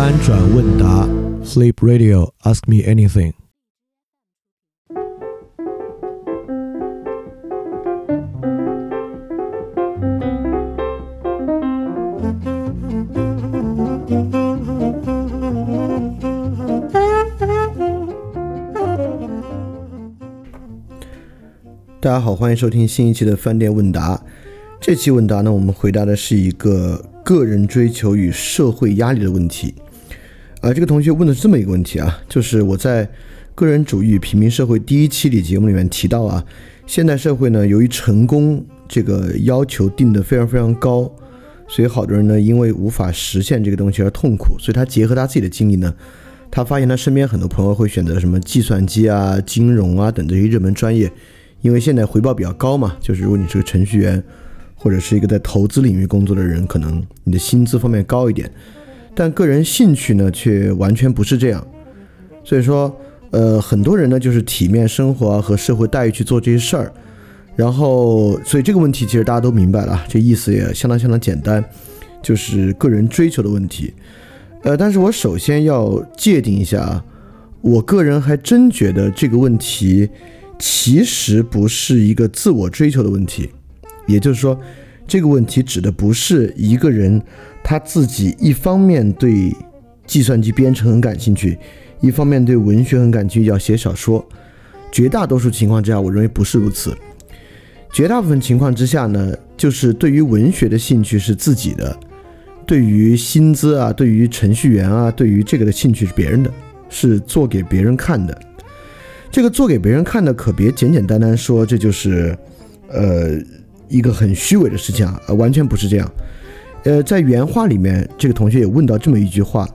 翻转问答，Sleep Radio，Ask me anything。大家好，欢迎收听新一期的饭店问答。这期问答呢，我们回答的是一个个人追求与社会压力的问题。啊，这个同学问的是这么一个问题啊，就是我在《个人主义与平民社会》第一期里节目里面提到啊，现代社会呢，由于成功这个要求定得非常非常高，所以好多人呢，因为无法实现这个东西而痛苦。所以他结合他自己的经历呢，他发现他身边很多朋友会选择什么计算机啊、金融啊等这些热门专业。因为现在回报比较高嘛，就是如果你是个程序员，或者是一个在投资领域工作的人，可能你的薪资方面高一点，但个人兴趣呢却完全不是这样。所以说，呃，很多人呢就是体面生活和社会待遇去做这些事儿，然后，所以这个问题其实大家都明白了，这意思也相当相当简单，就是个人追求的问题。呃，但是我首先要界定一下啊，我个人还真觉得这个问题。其实不是一个自我追求的问题，也就是说，这个问题指的不是一个人他自己一方面对计算机编程很感兴趣，一方面对文学很感兴趣要写小说。绝大多数情况之下，我认为不是如此。绝大部分情况之下呢，就是对于文学的兴趣是自己的，对于薪资啊，对于程序员啊，对于这个的兴趣是别人的，是做给别人看的。这个做给别人看的，可别简简单单说这就是，呃，一个很虚伪的事情啊，完全不是这样。呃，在原话里面，这个同学也问到这么一句话，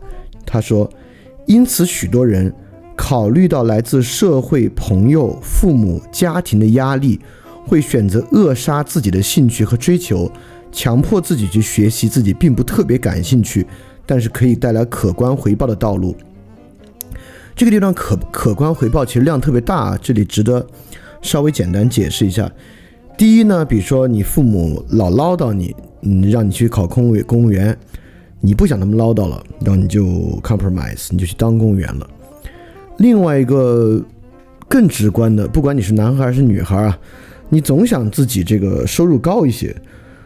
他说：“因此，许多人考虑到来自社会、朋友、父母、家庭的压力，会选择扼杀自己的兴趣和追求，强迫自己去学习自己并不特别感兴趣，但是可以带来可观回报的道路。”这个地方可可观回报其实量特别大，啊这里值得稍微简单解释一下。第一呢，比如说你父母老唠叨你，嗯，让你去考公务公务员，你不想那么唠叨了，然后你就 compromise，你就去当公务员了。另外一个更直观的，不管你是男孩还是女孩啊，你总想自己这个收入高一些，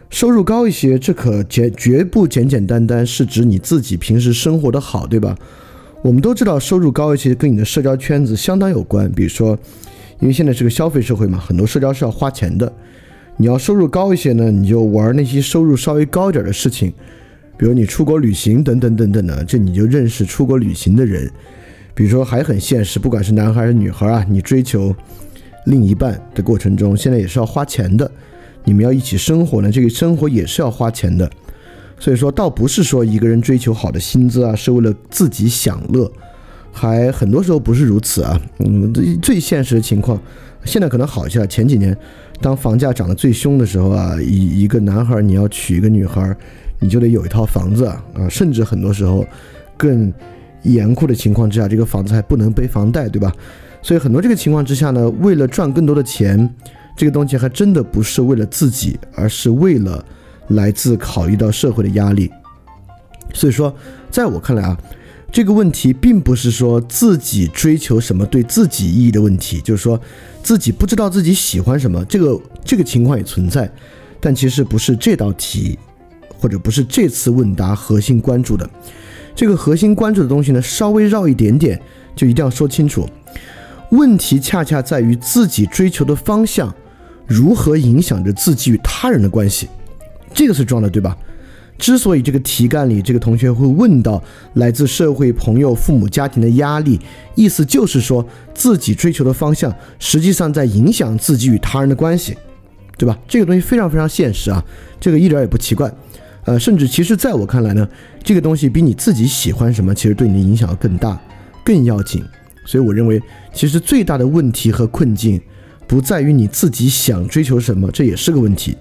收入高一些，这可简绝不简简单单是指你自己平时生活的好，对吧？我们都知道，收入高一些跟你的社交圈子相当有关。比如说，因为现在是个消费社会嘛，很多社交是要花钱的。你要收入高一些呢，你就玩那些收入稍微高一点的事情，比如你出国旅行等等等等的，这你就认识出国旅行的人。比如说还很现实，不管是男孩还是女孩啊，你追求另一半的过程中，现在也是要花钱的。你们要一起生活呢，这个生活也是要花钱的。所以说，倒不是说一个人追求好的薪资啊，是为了自己享乐，还很多时候不是如此啊。嗯，最最现实的情况，现在可能好一些。前几年，当房价涨得最凶的时候啊，一一个男孩你要娶一个女孩，你就得有一套房子啊，甚至很多时候更严酷的情况之下，这个房子还不能背房贷，对吧？所以很多这个情况之下呢，为了赚更多的钱，这个东西还真的不是为了自己，而是为了。来自考虑到社会的压力，所以说，在我看来啊，这个问题并不是说自己追求什么对自己意义的问题，就是说自己不知道自己喜欢什么，这个这个情况也存在，但其实不是这道题，或者不是这次问答核心关注的。这个核心关注的东西呢，稍微绕一点点，就一定要说清楚。问题恰恰在于自己追求的方向如何影响着自己与他人的关系。这个是重要的，对吧？之所以这个题干里这个同学会问到来自社会、朋友、父母、家庭的压力，意思就是说自己追求的方向实际上在影响自己与他人的关系，对吧？这个东西非常非常现实啊，这个一点也不奇怪。呃，甚至其实在我看来呢，这个东西比你自己喜欢什么，其实对你的影响要更大、更要紧。所以我认为，其实最大的问题和困境不在于你自己想追求什么，这也是个问题。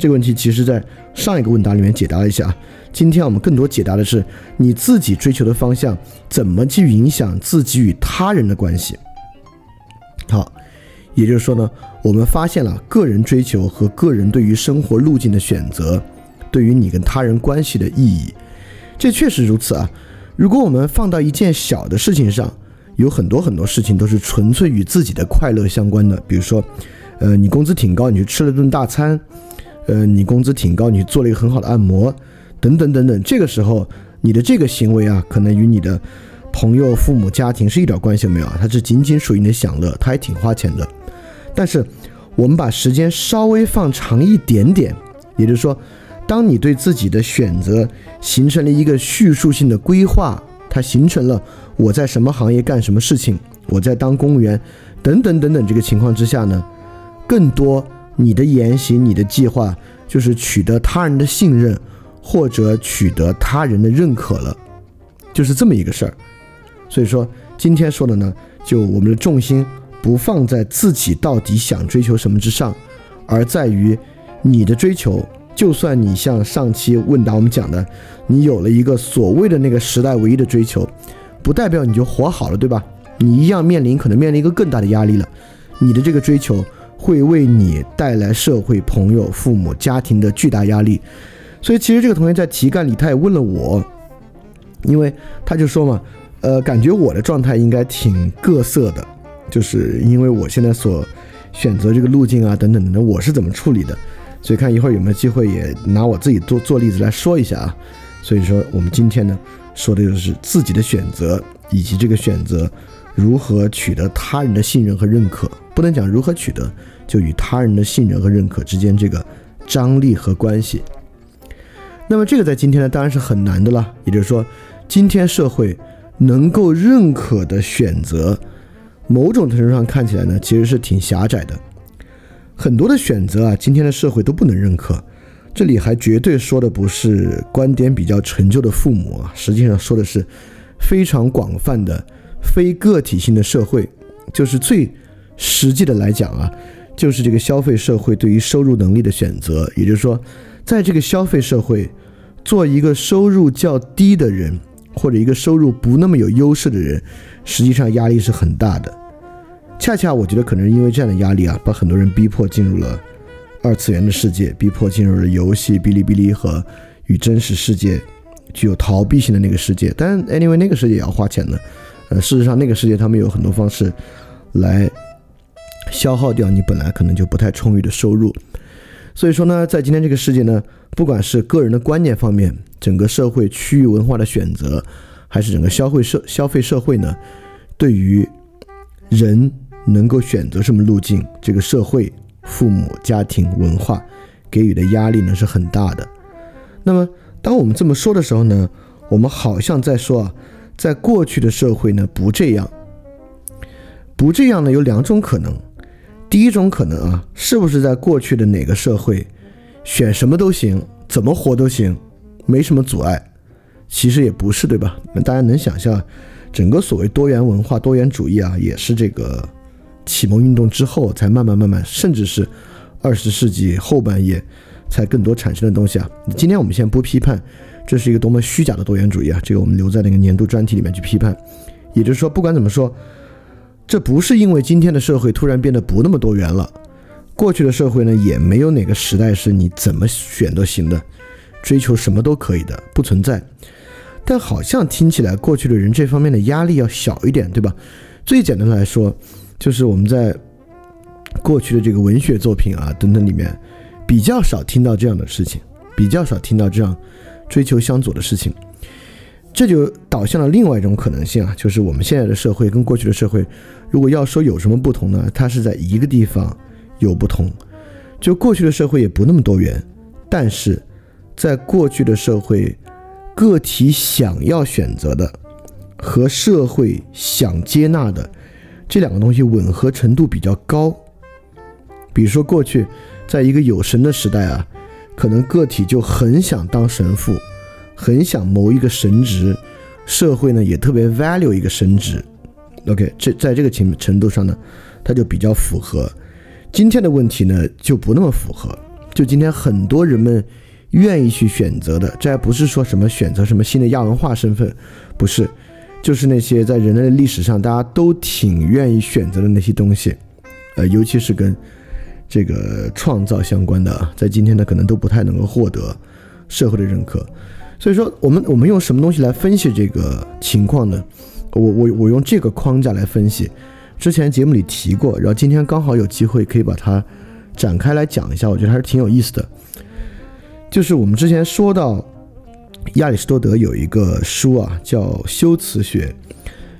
这个问题其实，在上一个问答里面解答了一下。今天我们更多解答的是你自己追求的方向怎么去影响自己与他人的关系。好，也就是说呢，我们发现了个人追求和个人对于生活路径的选择对于你跟他人关系的意义。这确实如此啊。如果我们放到一件小的事情上，有很多很多事情都是纯粹与自己的快乐相关的，比如说，呃，你工资挺高，你去吃了顿大餐，呃，你工资挺高，你做了一个很好的按摩，等等等等。这个时候，你的这个行为啊，可能与你的朋友、父母、家庭是一点关系都没有啊，它是仅仅属于你的享乐，它还挺花钱的。但是，我们把时间稍微放长一点点，也就是说。当你对自己的选择形成了一个叙述性的规划，它形成了我在什么行业干什么事情，我在当公务员，等等等等这个情况之下呢，更多你的言行、你的计划就是取得他人的信任，或者取得他人的认可了，就是这么一个事儿。所以说今天说的呢，就我们的重心不放在自己到底想追求什么之上，而在于你的追求。就算你像上期问答我们讲的，你有了一个所谓的那个时代唯一的追求，不代表你就活好了，对吧？你一样面临可能面临一个更大的压力了。你的这个追求会为你带来社会、朋友、父母、家庭的巨大压力。所以其实这个同学在题干里他也问了我，因为他就说嘛，呃，感觉我的状态应该挺各色的，就是因为我现在所选择这个路径啊，等等等等，我是怎么处理的？所以看一会儿有没有机会也拿我自己做做例子来说一下啊。所以说我们今天呢说的就是自己的选择以及这个选择如何取得他人的信任和认可，不能讲如何取得，就与他人的信任和认可之间这个张力和关系。那么这个在今天呢当然是很难的了，也就是说今天社会能够认可的选择，某种程度上看起来呢其实是挺狭窄的。很多的选择啊，今天的社会都不能认可。这里还绝对说的不是观点比较陈旧的父母啊，实际上说的是非常广泛的非个体性的社会，就是最实际的来讲啊，就是这个消费社会对于收入能力的选择。也就是说，在这个消费社会，做一个收入较低的人，或者一个收入不那么有优势的人，实际上压力是很大的。恰恰我觉得可能因为这样的压力啊，把很多人逼迫进入了二次元的世界，逼迫进入了游戏、哔哩哔哩和与真实世界具有逃避性的那个世界。但 anyway 那个世界也要花钱的，呃，事实上那个世界他们有很多方式来消耗掉你本来可能就不太充裕的收入。所以说呢，在今天这个世界呢，不管是个人的观念方面，整个社会区域文化的选择，还是整个消费社消费社会呢，对于人。能够选择什么路径，这个社会、父母、家庭、文化给予的压力呢是很大的。那么，当我们这么说的时候呢，我们好像在说啊，在过去的社会呢不这样，不这样呢有两种可能。第一种可能啊，是不是在过去的哪个社会，选什么都行，怎么活都行，没什么阻碍？其实也不是，对吧？那大家能想象，整个所谓多元文化、多元主义啊，也是这个。启蒙运动之后，才慢慢慢慢，甚至是二十世纪后半叶才更多产生的东西啊。今天我们先不批判，这是一个多么虚假的多元主义啊！这个我们留在那个年度专题里面去批判。也就是说，不管怎么说，这不是因为今天的社会突然变得不那么多元了。过去的社会呢，也没有哪个时代是你怎么选都行的，追求什么都可以的，不存在。但好像听起来，过去的人这方面的压力要小一点，对吧？最简单的来说。就是我们在过去的这个文学作品啊等等里面，比较少听到这样的事情，比较少听到这样追求相左的事情，这就导向了另外一种可能性啊，就是我们现在的社会跟过去的社会，如果要说有什么不同呢？它是在一个地方有不同，就过去的社会也不那么多元，但是在过去的社会，个体想要选择的和社会想接纳的。这两个东西吻合程度比较高，比如说过去，在一个有神的时代啊，可能个体就很想当神父，很想谋一个神职，社会呢也特别 value 一个神职。OK，这在这个情程度上呢，它就比较符合。今天的问题呢就不那么符合，就今天很多人们愿意去选择的，这还不是说什么选择什么新的亚文化身份，不是。就是那些在人类历史上大家都挺愿意选择的那些东西，呃，尤其是跟这个创造相关的，在今天呢可能都不太能够获得社会的认可。所以说，我们我们用什么东西来分析这个情况呢？我我我用这个框架来分析。之前节目里提过，然后今天刚好有机会可以把它展开来讲一下，我觉得还是挺有意思的。就是我们之前说到亚里士多德有一个书啊，叫《修辞学》。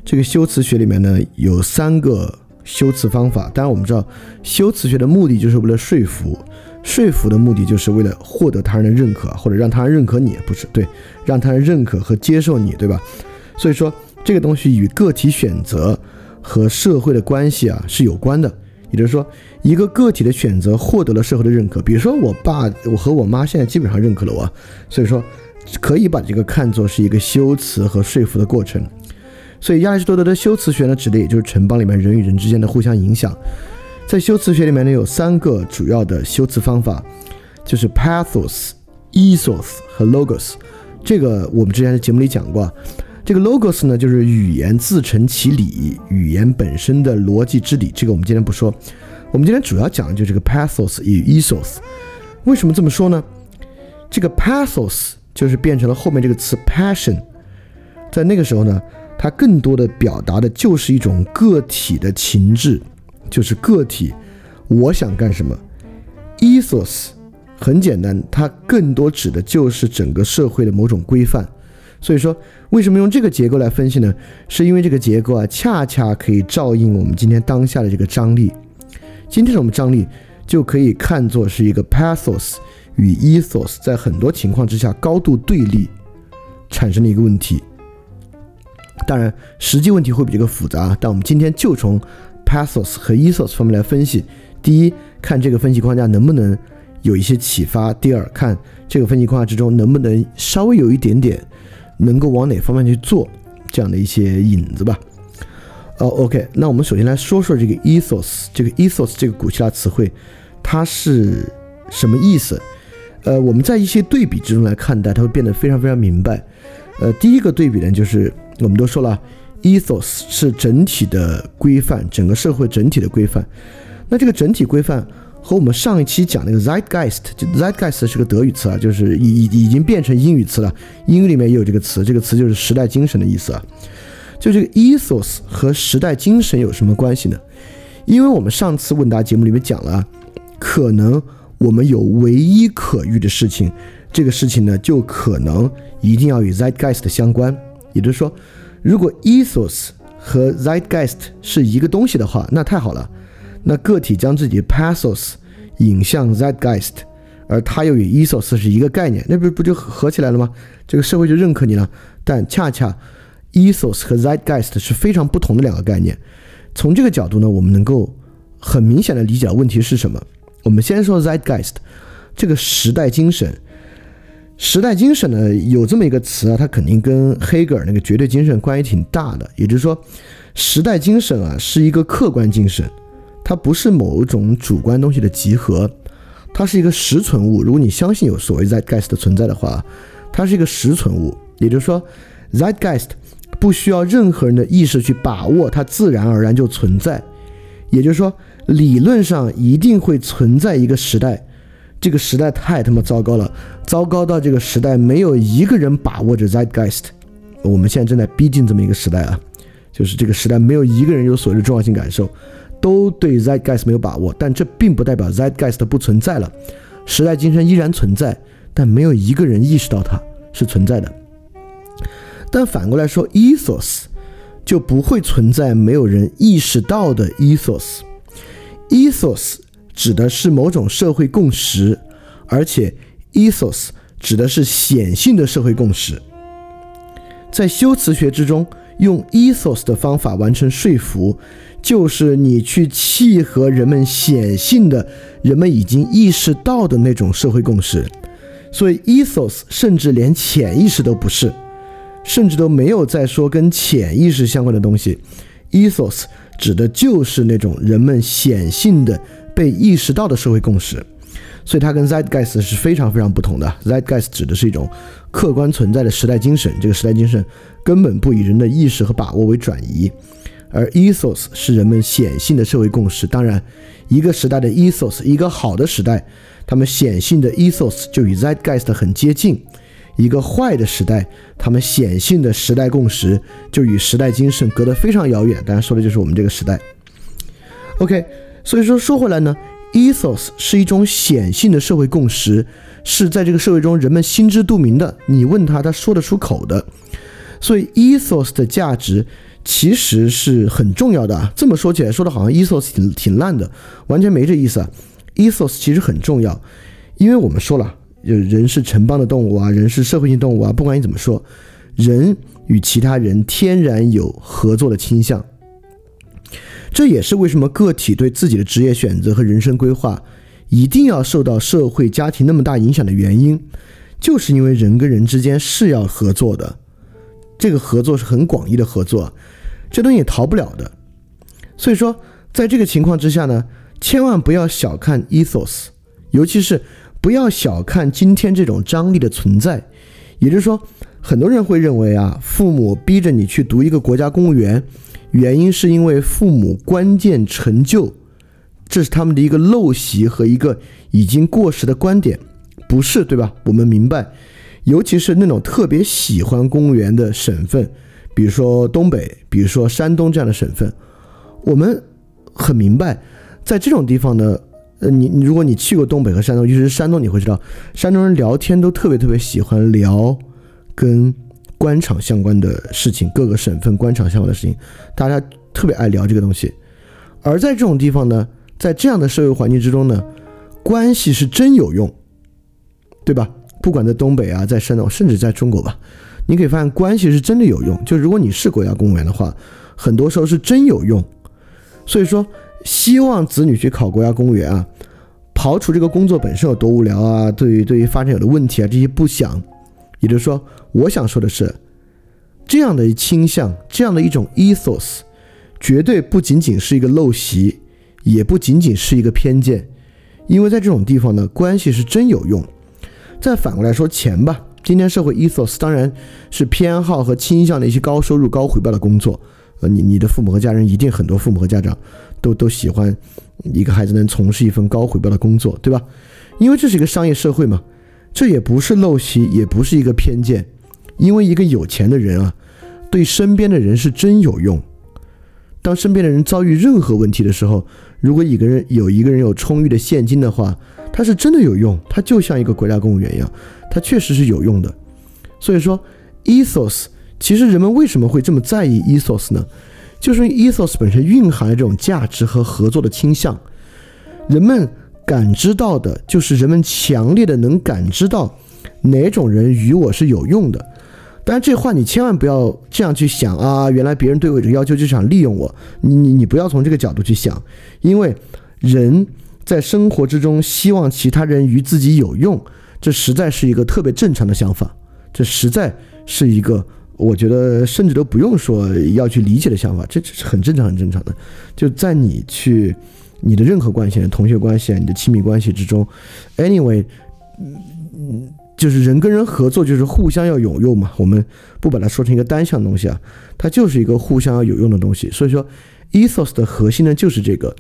这个修辞学里面呢有三个修辞方法。当然，我们知道修辞学的目的就是为了说服，说服的目的就是为了获得他人的认可，或者让他人认可你，不是对，让他人认可和接受你，对吧？所以说这个东西与个体选择。和社会的关系啊是有关的，也就是说，一个个体的选择获得了社会的认可。比如说，我爸我和我妈现在基本上认可了我，所以说可以把这个看作是一个修辞和说服的过程。所以亚里士多德的修辞学呢，指的也就是城邦里面人与人之间的互相影响。在修辞学里面呢，有三个主要的修辞方法，就是 pathos、ethos 和 logos。这个我们之前在节目里讲过。这个 logos 呢，就是语言自成其理，语言本身的逻辑之理。这个我们今天不说，我们今天主要讲的就是这个 pathos 与 ethos。为什么这么说呢？这个 pathos 就是变成了后面这个词 passion，在那个时候呢，它更多的表达的就是一种个体的情志，就是个体我想干什么。ethos 很简单，它更多指的就是整个社会的某种规范。所以说，为什么用这个结构来分析呢？是因为这个结构啊，恰恰可以照应我们今天当下的这个张力。今天的我们张力就可以看作是一个 pathos 与 ethos 在很多情况之下高度对立产生的一个问题。当然，实际问题会比这个复杂，但我们今天就从 pathos 和 e s o s 方面来分析。第一，看这个分析框架能不能有一些启发；第二，看这个分析框架之中能不能稍微有一点点。能够往哪方面去做这样的一些引子吧？呃，OK，那我们首先来说说这个 e s o s 这个 e s o s 这个古希腊词汇，它是什么意思？呃，我们在一些对比之中来看待，它会变得非常非常明白。呃，第一个对比呢，就是我们都说了，ethos 是整体的规范，整个社会整体的规范。那这个整体规范。和我们上一期讲那个 zeitgeist，就 zeitgeist 是个德语词啊，就是已已已经变成英语词了。英语里面也有这个词，这个词就是时代精神的意思啊。就这个 ethos 和时代精神有什么关系呢？因为我们上次问答节目里面讲了，可能我们有唯一可遇的事情，这个事情呢就可能一定要与 zeitgeist 相关。也就是说，如果 ethos 和 zeitgeist 是一个东西的话，那太好了。那个体将自己 pathos 引向 zeitgeist，而它又与 ethos 是一个概念，那不不就合起来了吗？这个社会就认可你了。但恰恰 ethos 和 zeitgeist 是非常不同的两个概念。从这个角度呢，我们能够很明显的理解问题是什么。我们先说 zeitgeist 这个时代精神。时代精神呢，有这么一个词啊，它肯定跟黑格尔那个绝对精神关系挺大的。也就是说，时代精神啊是一个客观精神。它不是某一种主观东西的集合，它是一个实存物。如果你相信有所谓 zeitgeist 的存在的话，它是一个实存物。也就是说，zeitgeist 不需要任何人的意识去把握，它自然而然就存在。也就是说，理论上一定会存在一个时代，这个时代太他妈糟糕了，糟糕到这个时代没有一个人把握着 zeitgeist。我们现在正在逼近这么一个时代啊，就是这个时代没有一个人有所谓的重要性感受。都对 zeitgeist 没有把握，但这并不代表 zeitgeist 不存在了，时代精神依然存在，但没有一个人意识到它是存在的。但反过来说，ethos 就不会存在没有人意识到的 ethos。ethos 指的是某种社会共识，而且 ethos 指的是显性的社会共识。在修辞学之中，用 ethos 的方法完成说服。就是你去契合人们显性的、人们已经意识到的那种社会共识，所以 ethos 甚至连潜意识都不是，甚至都没有在说跟潜意识相关的东西。ethos 指的就是那种人们显性的、被意识到的社会共识，所以它跟 zeitgeist 是非常非常不同的。zeitgeist 指的是一种客观存在的时代精神，这个时代精神根本不以人的意识和把握为转移。而 ethos 是人们显性的社会共识。当然，一个时代的 ethos，一个好的时代，他们显性的 ethos 就与 zeitgeist 很接近。一个坏的时代，他们显性的时代共识就与时代精神隔得非常遥远。当然说的就是我们这个时代。OK，所以说说回来呢，ethos 是一种显性的社会共识，是在这个社会中人们心知肚明的，你问他他说得出口的。所以 ethos 的价值其实是很重要的啊。这么说起来，说的好像 ethos 挺挺烂的，完全没这意思啊。ethos 其实很重要，因为我们说了。人是城邦的动物啊，人是社会性动物啊。不管你怎么说，人与其他人天然有合作的倾向。这也是为什么个体对自己的职业选择和人生规划一定要受到社会家庭那么大影响的原因，就是因为人跟人之间是要合作的。这个合作是很广义的合作，这东西也逃不了的。所以说，在这个情况之下呢，千万不要小看 ethos，尤其是。不要小看今天这种张力的存在，也就是说，很多人会认为啊，父母逼着你去读一个国家公务员，原因是因为父母关键成就，这是他们的一个陋习和一个已经过时的观点，不是对吧？我们明白，尤其是那种特别喜欢公务员的省份，比如说东北，比如说山东这样的省份，我们很明白，在这种地方呢。呃，你你如果你去过东北和山东，尤其是山东，你会知道，山东人聊天都特别特别喜欢聊跟官场相关的事情，各个省份官场相关的事情，大家特别爱聊这个东西。而在这种地方呢，在这样的社会环境之中呢，关系是真有用，对吧？不管在东北啊，在山东，甚至在中国吧，你可以发现关系是真的有用。就如果你是国家公务员的话，很多时候是真有用。所以说。希望子女去考国家公务员啊，刨除这个工作本身有多无聊啊，对于对于发展有的问题啊这些不想，也就是说，我想说的是，这样的倾向，这样的一种 ethos，绝对不仅仅是一个陋习，也不仅仅是一个偏见，因为在这种地方呢，关系是真有用。再反过来说钱吧，今天社会 ethos 当然是偏好和倾向的一些高收入高回报的工作，呃，你你的父母和家人一定很多父母和家长。都都喜欢一个孩子能从事一份高回报的工作，对吧？因为这是一个商业社会嘛，这也不是陋习，也不是一个偏见。因为一个有钱的人啊，对身边的人是真有用。当身边的人遭遇任何问题的时候，如果一个人有一个人有充裕的现金的话，他是真的有用。他就像一个国家公务员一样，他确实是有用的。所以说，ethos，其实人们为什么会这么在意 ethos 呢？就是 ethos 本身蕴含了这种价值和合作的倾向，人们感知到的就是人们强烈的能感知到哪种人与我是有用的。但是，这话你千万不要这样去想啊！原来别人对我有要求就想利用我，你你你不要从这个角度去想，因为人在生活之中希望其他人与自己有用，这实在是一个特别正常的想法，这实在是一个。我觉得甚至都不用说要去理解的想法，这这是很正常、很正常的。就在你去你的任何关系、同学关系啊、你的亲密关系之中，anyway，嗯，就是人跟人合作就是互相要有用嘛。我们不把它说成一个单向东西啊，它就是一个互相要有用的东西。所以说，ethos 的核心呢就是这个。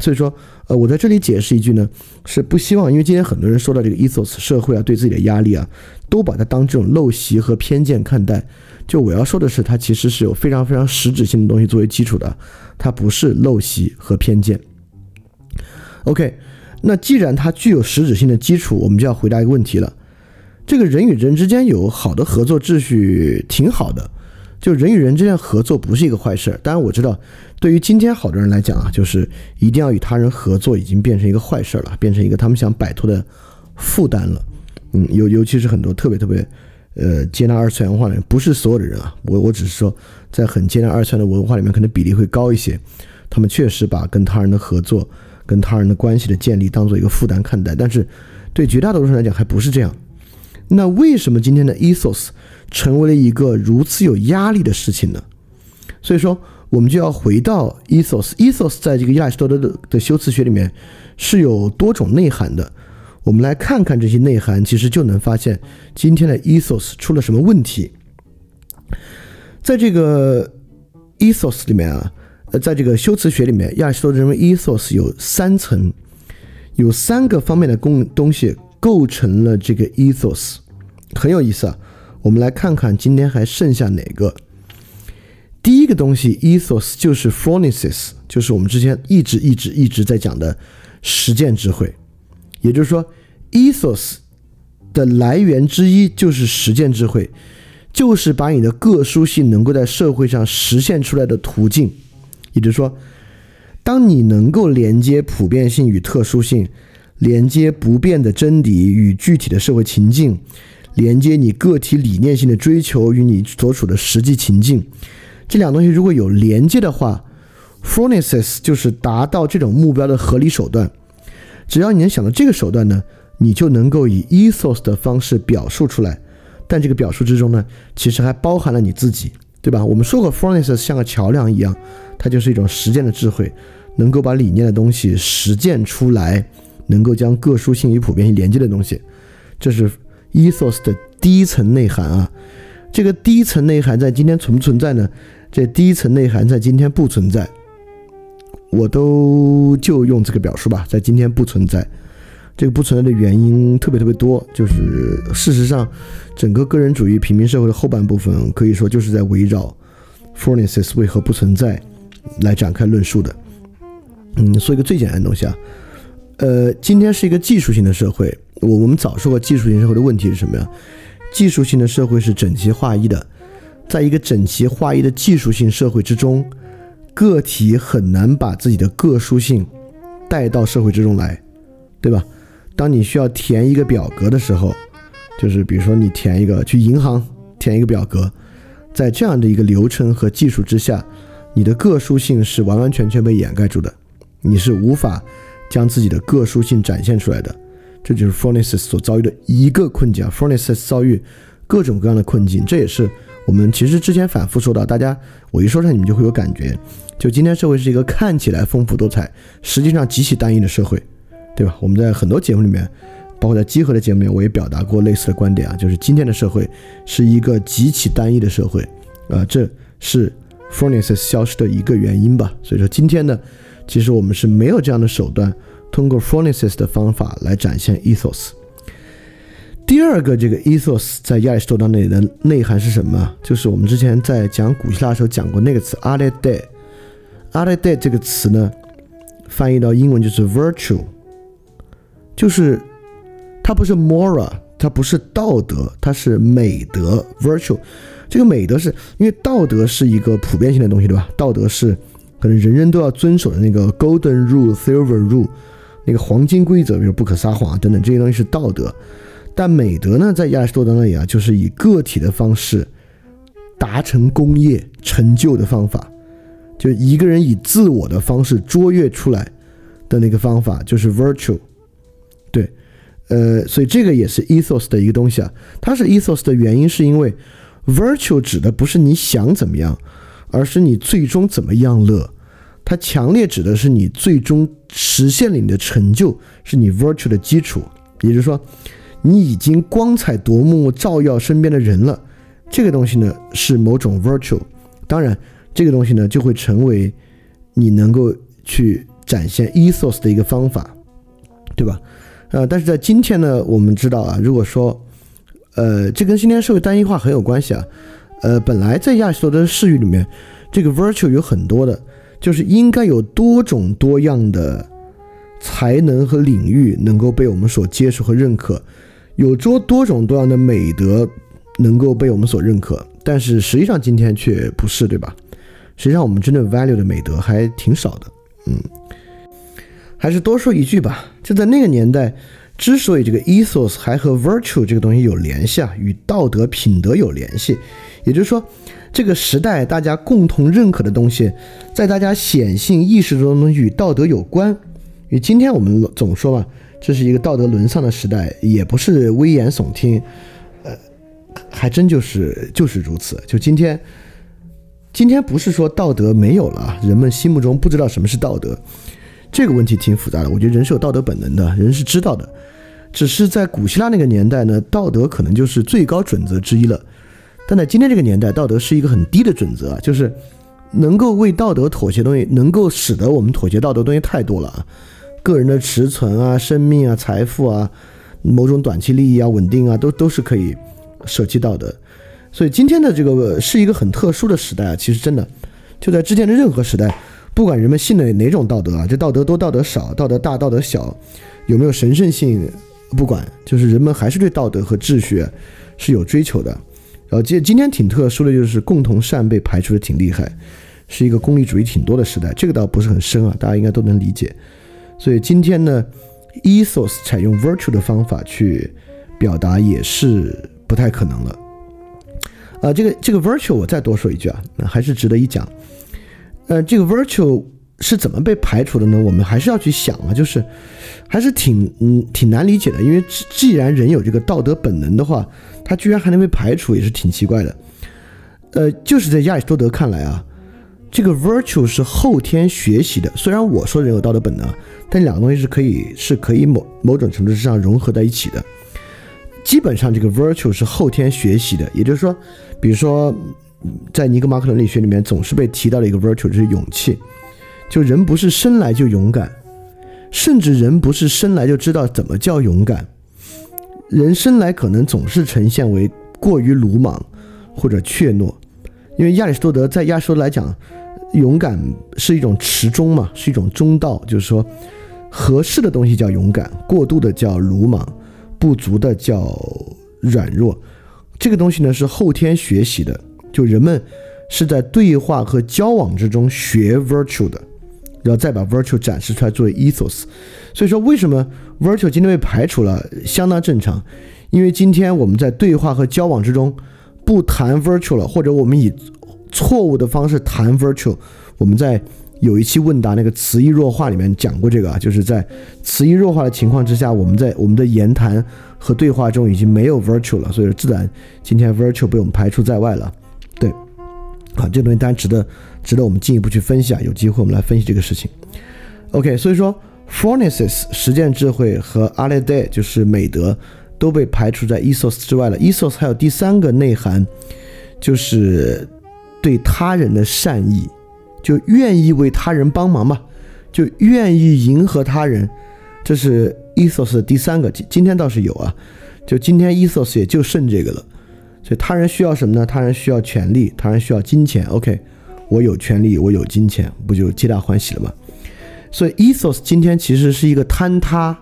所以说，呃，我在这里解释一句呢，是不希望，因为今天很多人说到这个 ethos 社会啊，对自己的压力啊，都把它当这种陋习和偏见看待。就我要说的是，它其实是有非常非常实质性的东西作为基础的，它不是陋习和偏见。OK，那既然它具有实质性的基础，我们就要回答一个问题了：这个人与人之间有好的合作秩序，挺好的。就人与人之间合作不是一个坏事。当然我知道，对于今天好多人来讲啊，就是一定要与他人合作，已经变成一个坏事了，变成一个他们想摆脱的负担了。嗯，尤尤其是很多特别特别。呃，接纳二次元文化的人不是所有的人啊，我我只是说，在很接纳二次元的文化里面，可能比例会高一些。他们确实把跟他人的合作、跟他人的关系的建立当做一个负担看待，但是对绝大多数人来讲还不是这样。那为什么今天的 ethos 成为了一个如此有压力的事情呢？所以说，我们就要回到 ethos。ethos 在这个亚里士多德的的修辞学里面是有多种内涵的。我们来看看这些内涵，其实就能发现今天的 ethos 出了什么问题。在这个 ethos 里面啊，在这个修辞学里面，亚里士多认为 ethos 有三层，有三个方面的功东西构成了这个 ethos。很有意思啊。我们来看看今天还剩下哪个。第一个东西，ethos 就是 phronesis，就是我们之前一直一直一直在讲的实践智慧。也就是说，ethos 的来源之一就是实践智慧，就是把你的个殊性能够在社会上实现出来的途径。也就是说，当你能够连接普遍性与特殊性，连接不变的真理与具体的社会情境，连接你个体理念性的追求与你所处的实际情境。这两东西如果有连接的话，phronesis 就是达到这种目标的合理手段。只要你能想到这个手段呢，你就能够以 ethos 的方式表述出来。但这个表述之中呢，其实还包含了你自己，对吧？我们说过，phronesis 像个桥梁一样，它就是一种实践的智慧，能够把理念的东西实践出来，能够将个殊性与普遍性连接的东西，这是 ethos 的第一层内涵啊。这个第一层内涵在今天存不存在呢？这第一层内涵在今天不存在，我都就用这个表述吧，在今天不存在。这个不存在的原因特别特别多，就是事实上，整个个人主义平民社会的后半部分可以说就是在围绕 f o r n e s s 为何不存在来展开论述的。嗯，说一个最简单的东西啊，呃，今天是一个技术性的社会，我我们早说过技术性社会的问题是什么呀？技术性的社会是整齐划一的，在一个整齐划一的技术性社会之中，个体很难把自己的个殊性带到社会之中来，对吧？当你需要填一个表格的时候，就是比如说你填一个去银行填一个表格，在这样的一个流程和技术之下，你的个殊性是完完全全被掩盖住的，你是无法将自己的个殊性展现出来的。这就是 f o r n e s s 所遭遇的一个困境啊 f o r n e s s 遭遇各种各样的困境，这也是我们其实之前反复说到，大家我一说上你们就会有感觉，就今天社会是一个看起来丰富多彩，实际上极其单一的社会，对吧？我们在很多节目里面，包括在集合的节目里面，我也表达过类似的观点啊，就是今天的社会是一个极其单一的社会，啊，这是 furnaces 消失的一个原因吧。所以说今天呢，其实我们是没有这样的手段。通过 furnaces 的方法来展现 ethos。第二个，这个 ethos 在亚里士多德那里的内涵是什么？就是我们之前在讲古希腊的时候讲过那个词 aletheia。aletheia 这个词呢，翻译到英文就是 virtue，就是它不是 mora，它不是道德，它是美德 virtue。这个美德是因为道德是一个普遍性的东西，对吧？道德是可能人人都要遵守的那个 golden rule、silver rule。那个黄金规则，比如不可撒谎等等这些东西是道德，但美德呢，在亚里士多德那里啊，就是以个体的方式达成功业成就的方法，就一个人以自我的方式卓越出来的那个方法，就是 virtue。对，呃，所以这个也是 ethos 的一个东西啊。它是 ethos 的原因，是因为 virtue 指的不是你想怎么样，而是你最终怎么样乐。它强烈指的是你最终实现了你的成就，是你 virtue 的基础。也就是说，你已经光彩夺目，照耀身边的人了。这个东西呢，是某种 virtue。当然，这个东西呢，就会成为你能够去展现 ethos 的一个方法，对吧？呃，但是在今天呢，我们知道啊，如果说，呃，这跟今天社会单一化很有关系啊。呃，本来在亚里士多德的视域里面，这个 virtue 有很多的。就是应该有多种多样的才能和领域能够被我们所接受和认可，有多多种多样的美德能够被我们所认可，但是实际上今天却不是，对吧？实际上我们真正 value 的美德还挺少的，嗯，还是多说一句吧，就在那个年代，之所以这个 ethos 还和 virtue 这个东西有联系啊，与道德品德有联系，也就是说。这个时代，大家共同认可的东西，在大家显性意识中的东西与道德有关。与今天我们总说嘛，这是一个道德沦丧的时代，也不是危言耸听，呃，还真就是就是如此。就今天，今天不是说道德没有了，人们心目中不知道什么是道德，这个问题挺复杂的。我觉得人是有道德本能的，人是知道的，只是在古希腊那个年代呢，道德可能就是最高准则之一了。但在今天这个年代，道德是一个很低的准则，就是能够为道德妥协东西，能够使得我们妥协道德的东西太多了啊，个人的持存啊、生命啊、财富啊、某种短期利益啊、稳定啊，都都是可以舍弃道德。所以今天的这个是一个很特殊的时代啊，其实真的就在之前的任何时代，不管人们信的哪种道德啊，这道德多、道德少、道德大、道德小，有没有神圣性，不管，就是人们还是对道德和秩序是有追求的。然后今今天挺特殊的就是共同善被排除的挺厉害，是一个功利主义挺多的时代，这个倒不是很深啊，大家应该都能理解。所以今天呢，ethos 采用 virtue 的方法去表达也是不太可能了。呃，这个这个 virtue 我再多说一句啊，那还是值得一讲。呃，这个 virtue 是怎么被排除的呢？我们还是要去想啊，就是还是挺嗯挺难理解的，因为既然人有这个道德本能的话，他居然还能被排除，也是挺奇怪的。呃，就是在亚里士多德看来啊。这个 virtue 是后天学习的，虽然我说人有道德本能，但两个东西是可以是可以某某种程度上融合在一起的。基本上这个 virtue 是后天学习的，也就是说，比如说在尼格马克伦理学里面总是被提到的一个 virtue 就是勇气，就人不是生来就勇敢，甚至人不是生来就知道怎么叫勇敢，人生来可能总是呈现为过于鲁莽或者怯懦，因为亚里士多德在亚里士多德来讲。勇敢是一种持中嘛，是一种中道，就是说，合适的东西叫勇敢，过度的叫鲁莽，不足的叫软弱。这个东西呢是后天学习的，就人们是在对话和交往之中学 virtue 的，然后再把 virtue 展示出来作为 ethos。所以说，为什么 virtue 今天被排除了，相当正常，因为今天我们在对话和交往之中不谈 virtue 了，或者我们以错误的方式谈 virtue，我们在有一期问答那个词义弱化里面讲过这个啊，就是在词义弱化的情况之下，我们在我们的言谈和对话中已经没有 virtue 了，所以说自然今天 virtue 被我们排除在外了。啊，这个东西当然值得值得我们进一步去分析啊，有机会我们来分析这个事情。OK，所以说 phronesis 实践智慧和 alide 就是美德都被排除在 ESOS 之外了。ESOS 还有第三个内涵就是。对他人的善意，就愿意为他人帮忙嘛，就愿意迎合他人，这是 ESOS 的第三个。今今天倒是有啊，就今天 ESOS 也就剩这个了。所以他人需要什么呢？他人需要权利，他人需要金钱。OK，我有权利，我有金钱，不就皆大欢喜了吗？所以 ethos 今天其实是一个坍塌，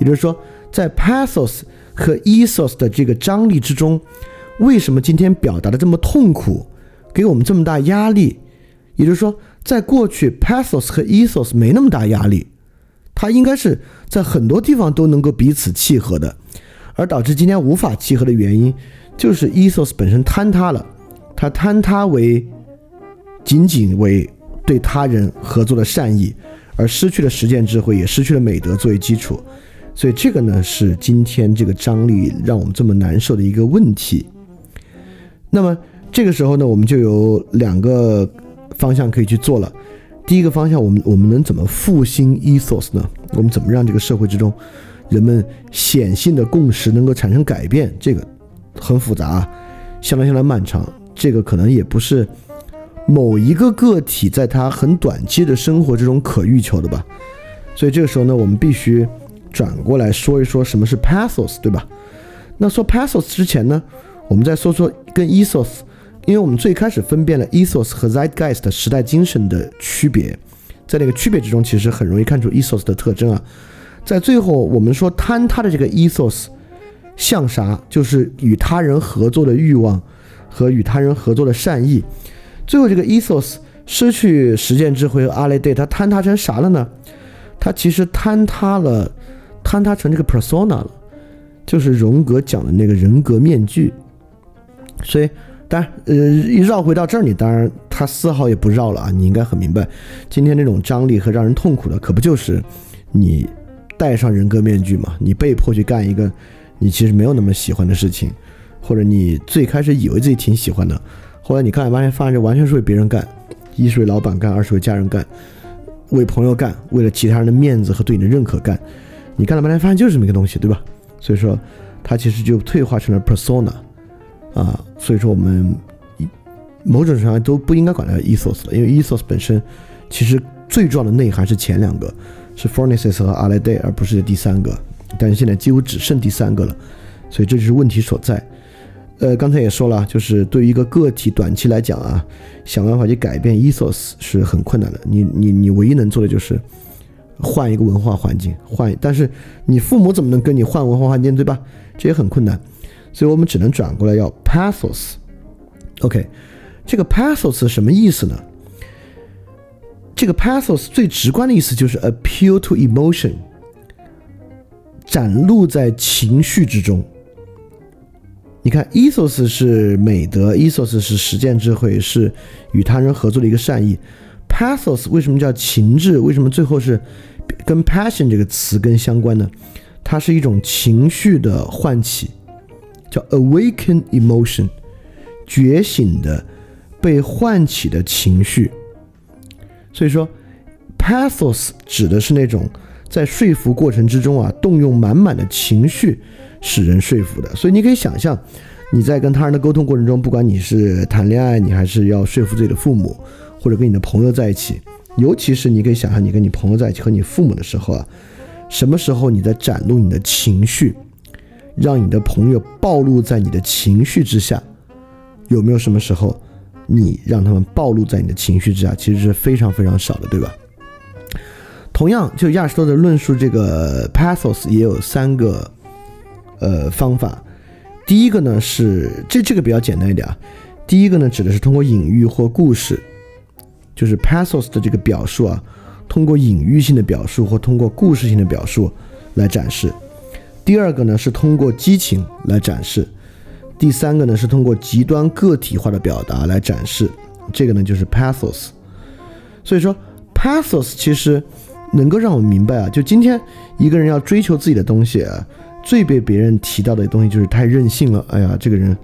也就是说，在 pathos 和 ethos 的这个张力之中，为什么今天表达的这么痛苦？给我们这么大压力，也就是说，在过去，pathos 和 ethos 没那么大压力，它应该是在很多地方都能够彼此契合的，而导致今天无法契合的原因，就是 ethos 本身坍塌了，它坍塌为仅仅为对他人合作的善意，而失去了实践智慧，也失去了美德作为基础，所以这个呢是今天这个张力让我们这么难受的一个问题。那么。这个时候呢，我们就有两个方向可以去做了。第一个方向，我们我们能怎么复兴 ethos 呢？我们怎么让这个社会之中人们显性的共识能够产生改变？这个很复杂，相当相当漫长。这个可能也不是某一个个体在他很短期的生活之中可欲求的吧。所以这个时候呢，我们必须转过来说一说什么是 pathos，对吧？那说 pathos 之前呢，我们再说说跟 ethos。因为我们最开始分辨了 ethos 和 zeitgeist 时代精神的区别，在那个区别之中，其实很容易看出 ethos 的特征啊。在最后，我们说坍塌的这个 ethos 像啥？就是与他人合作的欲望和与他人合作的善意。最后，这个 ethos 失去实践智慧和阿雷 day，它坍塌成啥了呢？它其实坍塌了，坍塌成这个 persona 了，就是荣格讲的那个人格面具。所以。但呃，一绕回到这儿，你当然他丝毫也不绕了啊！你应该很明白，今天这种张力和让人痛苦的，可不就是你戴上人格面具嘛？你被迫去干一个你其实没有那么喜欢的事情，或者你最开始以为自己挺喜欢的，后来你干发现发现这完全是为别人干，一是为老板干，二是为家人干，为朋友干，为了其他人的面子和对你的认可干，你干了半天发现就是这么一个东西，对吧？所以说，它其实就退化成了 persona。啊，所以说我们某种程度上都不应该管它 ethos 了，因为 ethos 本身其实最重要的内涵是前两个，是 Furnaces 和 a l i d a y 而不是第三个。但是现在几乎只剩第三个了，所以这就是问题所在。呃，刚才也说了，就是对于一个个体短期来讲啊，想办法去改变 ethos 是很困难的。你你你唯一能做的就是换一个文化环境，换。但是你父母怎么能跟你换文化环境，对吧？这也很困难，所以我们只能转过来要 pathos。OK，这个 pathos 什么意思呢？这个 pathos 最直观的意思就是 appeal to emotion，展露在情绪之中。你看，ethos 是美德，ethos 是实践智慧，是与他人合作的一个善意。pathos 为什么叫情志？为什么最后是跟 passion 这个词根相关呢？它是一种情绪的唤起，叫 awaken emotion，觉醒的、被唤起的情绪。所以说，pathos 指的是那种在说服过程之中啊，动用满满的情绪。使人说服的，所以你可以想象，你在跟他人的沟通过程中，不管你是谈恋爱，你还是要说服自己的父母，或者跟你的朋友在一起，尤其是你可以想象，你跟你朋友在一起和你父母的时候啊，什么时候你在展露你的情绪，让你的朋友暴露在你的情绪之下？有没有什么时候你让他们暴露在你的情绪之下？其实是非常非常少的，对吧？同样，就亚里士多德论述这个 pathos 也有三个。呃，方法，第一个呢是这这个比较简单一点啊。第一个呢指的是通过隐喻或故事，就是 pathos 的这个表述啊，通过隐喻性的表述或通过故事性的表述来展示。第二个呢是通过激情来展示。第三个呢是通过极端个体化的表达来展示。这个呢就是 pathos。所以说 pathos 其实能够让我明白啊，就今天一个人要追求自己的东西啊。最被别人提到的东西就是太任性了。哎呀，这个人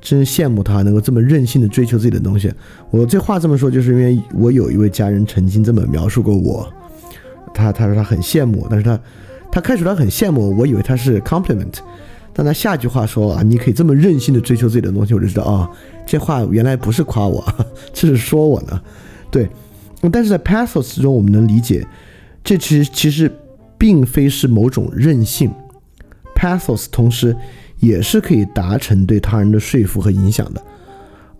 真羡慕他能够这么任性的追求自己的东西。我这话这么说，就是因为我有一位家人曾经这么描述过我。他他说他很羡慕，但是他他开始他很羡慕，我以为他是 compliment，但他下句话说啊，你可以这么任性的追求自己的东西，我就知道啊，这话原来不是夸我，这 是说我呢。对，但是在 pathos 中，我们能理解，这其实其实并非是某种任性。pathos 同时也是可以达成对他人的说服和影响的，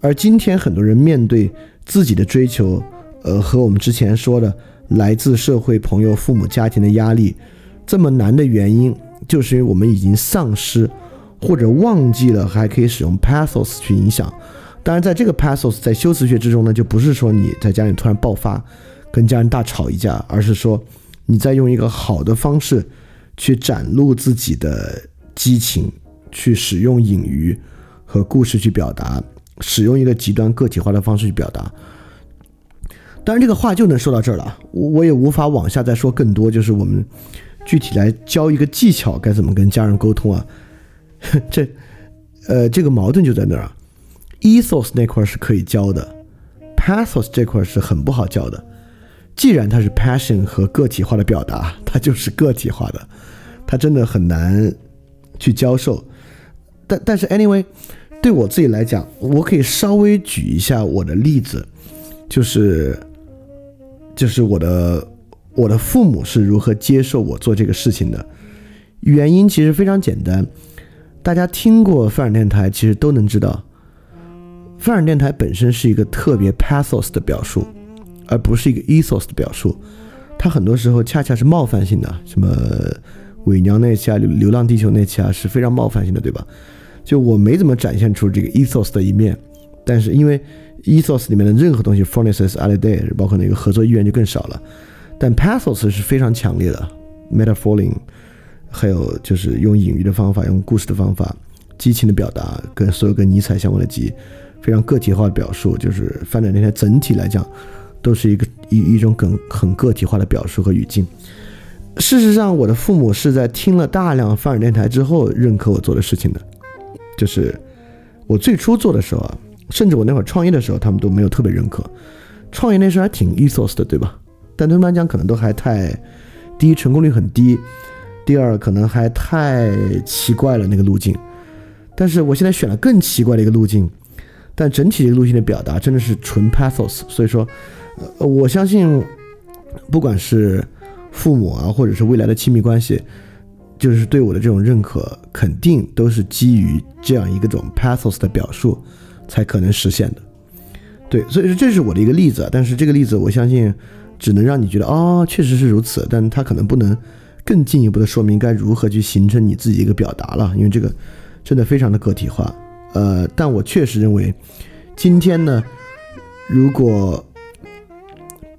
而今天很多人面对自己的追求，呃，和我们之前说的来自社会、朋友、父母、家庭的压力这么难的原因，就是因为我们已经丧失或者忘记了还可以使用 pathos 去影响。当然，在这个 pathos 在修辞学之中呢，就不是说你在家里突然爆发，跟家人大吵一架，而是说你在用一个好的方式。去展露自己的激情，去使用隐喻和故事去表达，使用一个极端个体化的方式去表达。当然，这个话就能说到这儿了，我我也无法往下再说更多。就是我们具体来教一个技巧，该怎么跟家人沟通啊？这，呃，这个矛盾就在那儿啊。ethos 那块是可以教的，pathos 这块是很不好教的。既然它是 passion 和个体化的表达，它就是个体化的。它真的很难去教授，但但是 anyway，对我自己来讲，我可以稍微举一下我的例子，就是就是我的我的父母是如何接受我做这个事情的。原因其实非常简单，大家听过范尔电台，其实都能知道，范尔电台本身是一个特别 pathos 的表述，而不是一个 ethos 的表述。它很多时候恰恰是冒犯性的，什么。伪娘那期啊，流流浪地球那期啊，是非常冒犯性的，对吧？就我没怎么展现出这个 ethos 的一面，但是因为 ethos 里面的任何东西 f o r n e s s a l i day，包括那个合作意愿就更少了。但 pathos 是非常强烈的，metaphoring，还有就是用隐喻的方法，用故事的方法，激情的表达，跟所有跟尼采相关的集，非常个体化的表述，就是翻转那台整体来讲，都是一个一一种很很个体化的表述和语境。事实上，我的父母是在听了大量范儿电台之后认可我做的事情的。就是我最初做的时候啊，甚至我那会儿创业的时候，他们都没有特别认可。创业那时候还挺 ethos 的，对吧？但对他们来讲，可能都还太第一成功率很低，第二可能还太奇怪了那个路径。但是我现在选了更奇怪的一个路径，但整体这个路径的表达真的是纯 pathos。所以说，我相信，不管是父母啊，或者是未来的亲密关系，就是对我的这种认可，肯定都是基于这样一个种 pathos 的表述才可能实现的。对，所以说这是我的一个例子，但是这个例子我相信只能让你觉得哦，确实是如此，但它可能不能更进一步的说明该如何去形成你自己一个表达了，因为这个真的非常的个体化。呃，但我确实认为，今天呢，如果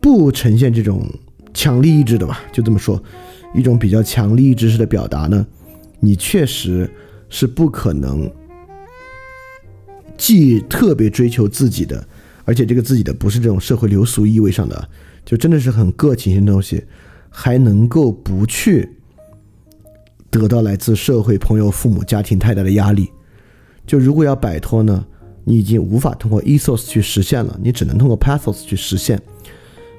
不呈现这种强力意志的吧，就这么说，一种比较强力意志式的表达呢，你确实是不可能既特别追求自己的，而且这个自己的不是这种社会流俗意味上的，就真的是很个体性的东西，还能够不去得到来自社会、朋友、父母、家庭太大的压力。就如果要摆脱呢，你已经无法通过 ethos 去实现了，你只能通过 pathos 去实现。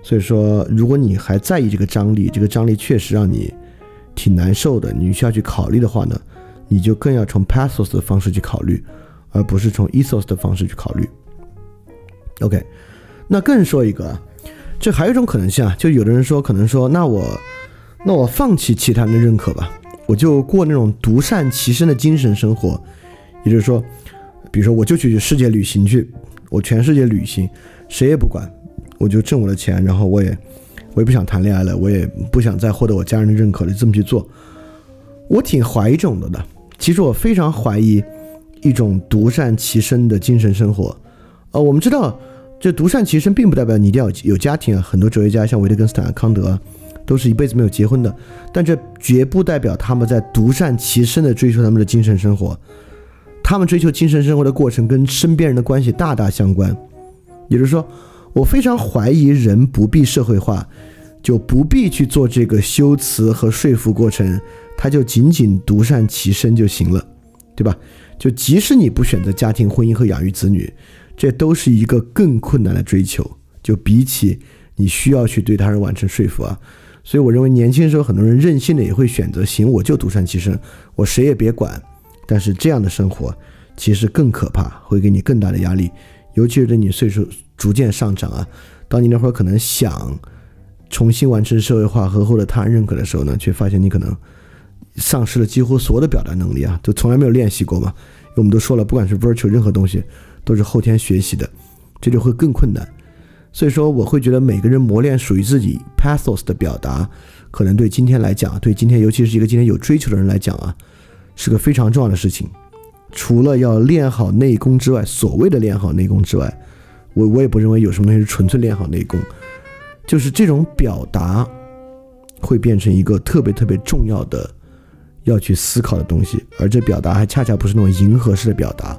所以说，如果你还在意这个张力，这个张力确实让你挺难受的，你需要去考虑的话呢，你就更要从 pathos 的方式去考虑，而不是从 ethos 的方式去考虑。OK，那更说一个，这还有一种可能性啊，就有的人说，可能说，那我那我放弃其他人的认可吧，我就过那种独善其身的精神生活，也就是说，比如说我就去世界旅行去，我全世界旅行，谁也不管。我就挣我的钱，然后我也，我也不想谈恋爱了，我也不想再获得我家人的认可了，这么去做，我挺怀疑这种的的。其实我非常怀疑一种独善其身的精神生活。呃，我们知道，这独善其身并不代表你一定要有家庭啊。很多哲学家像维特根斯坦、康德，都是一辈子没有结婚的，但这绝不代表他们在独善其身的追求他们的精神生活。他们追求精神生活的过程跟身边人的关系大大相关，也就是说。我非常怀疑人不必社会化，就不必去做这个修辞和说服过程，他就仅仅独善其身就行了，对吧？就即使你不选择家庭、婚姻和养育子女，这都是一个更困难的追求。就比起你需要去对他人完成说服啊，所以我认为年轻时候很多人任性的也会选择，行，我就独善其身，我谁也别管。但是这样的生活其实更可怕，会给你更大的压力，尤其是对你岁数。逐渐上涨啊！当你那会儿可能想重新完成社会化和获得他人认可的时候呢，却发现你可能丧失了几乎所有的表达能力啊，就从来没有练习过嘛。因为我们都说了，不管是 virtual 任何东西都是后天学习的，这就会更困难。所以说，我会觉得每个人磨练属于自己 pathos 的表达，可能对今天来讲，对今天尤其是一个今天有追求的人来讲啊，是个非常重要的事情。除了要练好内功之外，所谓的练好内功之外。我我也不认为有什么东西是纯粹练好内功，就是这种表达会变成一个特别特别重要的要去思考的东西，而这表达还恰恰不是那种迎合式的表达，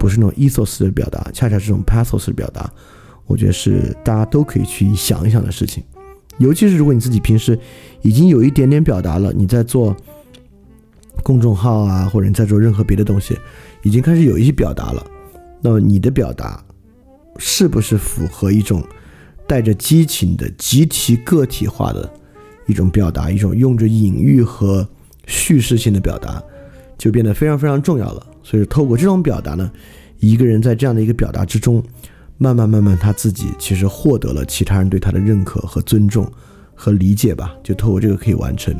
不是那种 ethos 的表达，恰恰这种 pathos 的表达。我觉得是大家都可以去想一想的事情，尤其是如果你自己平时已经有一点点表达了，你在做公众号啊，或者你在做任何别的东西，已经开始有一些表达了，那么你的表达。是不是符合一种带着激情的集体个体化的一种表达，一种用着隐喻和叙事性的表达，就变得非常非常重要了。所以，透过这种表达呢，一个人在这样的一个表达之中，慢慢慢慢，他自己其实获得了其他人对他的认可和尊重和理解吧。就透过这个可以完成。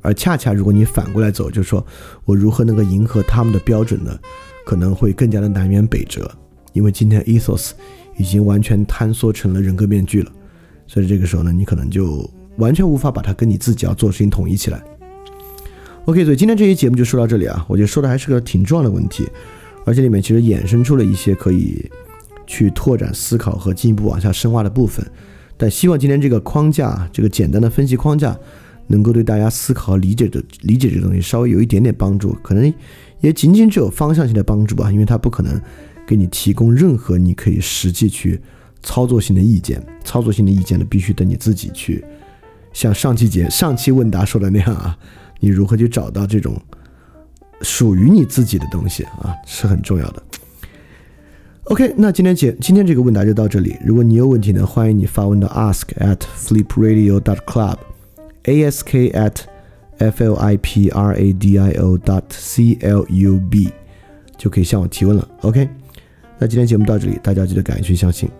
而恰恰如果你反过来走，就说我如何能够迎合他们的标准呢？可能会更加的南辕北辙。因为今天 ethos 已经完全坍缩成了人格面具了，所以这个时候呢，你可能就完全无法把它跟你自己要做的事情统一起来。OK，所以今天这期节目就说到这里啊，我觉得说的还是个挺重要的问题，而且里面其实衍生出了一些可以去拓展思考和进一步往下深化的部分。但希望今天这个框架，这个简单的分析框架，能够对大家思考和理解的理解这个东西稍微有一点点帮助，可能也仅仅只有方向性的帮助吧，因为它不可能。给你提供任何你可以实际去操作性的意见，操作性的意见呢，必须等你自己去，像上期节上期问答说的那样啊，你如何去找到这种属于你自己的东西啊，是很重要的。OK，那今天节今天这个问答就到这里。如果你有问题呢，欢迎你发问到 ask at flipradio dot club，ask at f l i p r a d i o dot c l u b，就可以向我提问了。OK。那今天节目到这里，大家记得敢于去相信。